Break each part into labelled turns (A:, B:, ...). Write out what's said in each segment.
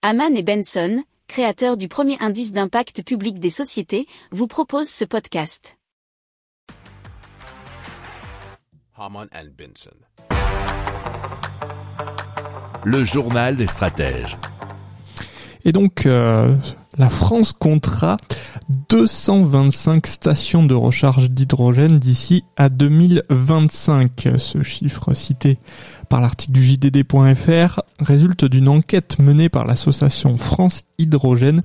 A: Haman et Benson, créateurs du premier indice d'impact public des sociétés, vous proposent ce podcast.
B: Haman and Benson.
C: Le journal des stratèges.
D: Et donc, euh, la France comptera 225 stations de recharge d'hydrogène d'ici à 2025. Ce chiffre cité par l'article du JDD.fr résulte d'une enquête menée par l'association France Hydrogène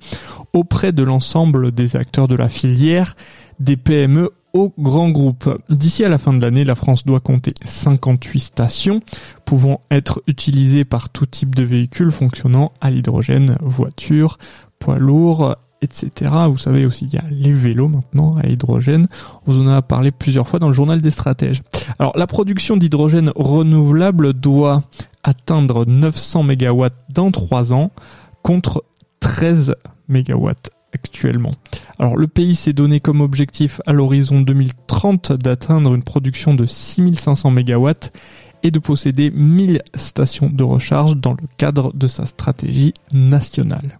D: auprès de l'ensemble des acteurs de la filière, des PME au grand groupe. D'ici à la fin de l'année, la France doit compter 58 stations pouvant être utilisées par tout type de véhicules fonctionnant à l'hydrogène, voitures, poids lourds, etc. Vous savez aussi, il y a les vélos maintenant à hydrogène. On en a parlé plusieurs fois dans le journal des stratèges. Alors, la production d'hydrogène renouvelable doit atteindre 900 MW dans 3 ans contre 13 MW actuellement. Alors le pays s'est donné comme objectif à l'horizon 2030 d'atteindre une production de 6500 MW et de posséder 1000 stations de recharge dans le cadre de sa stratégie nationale.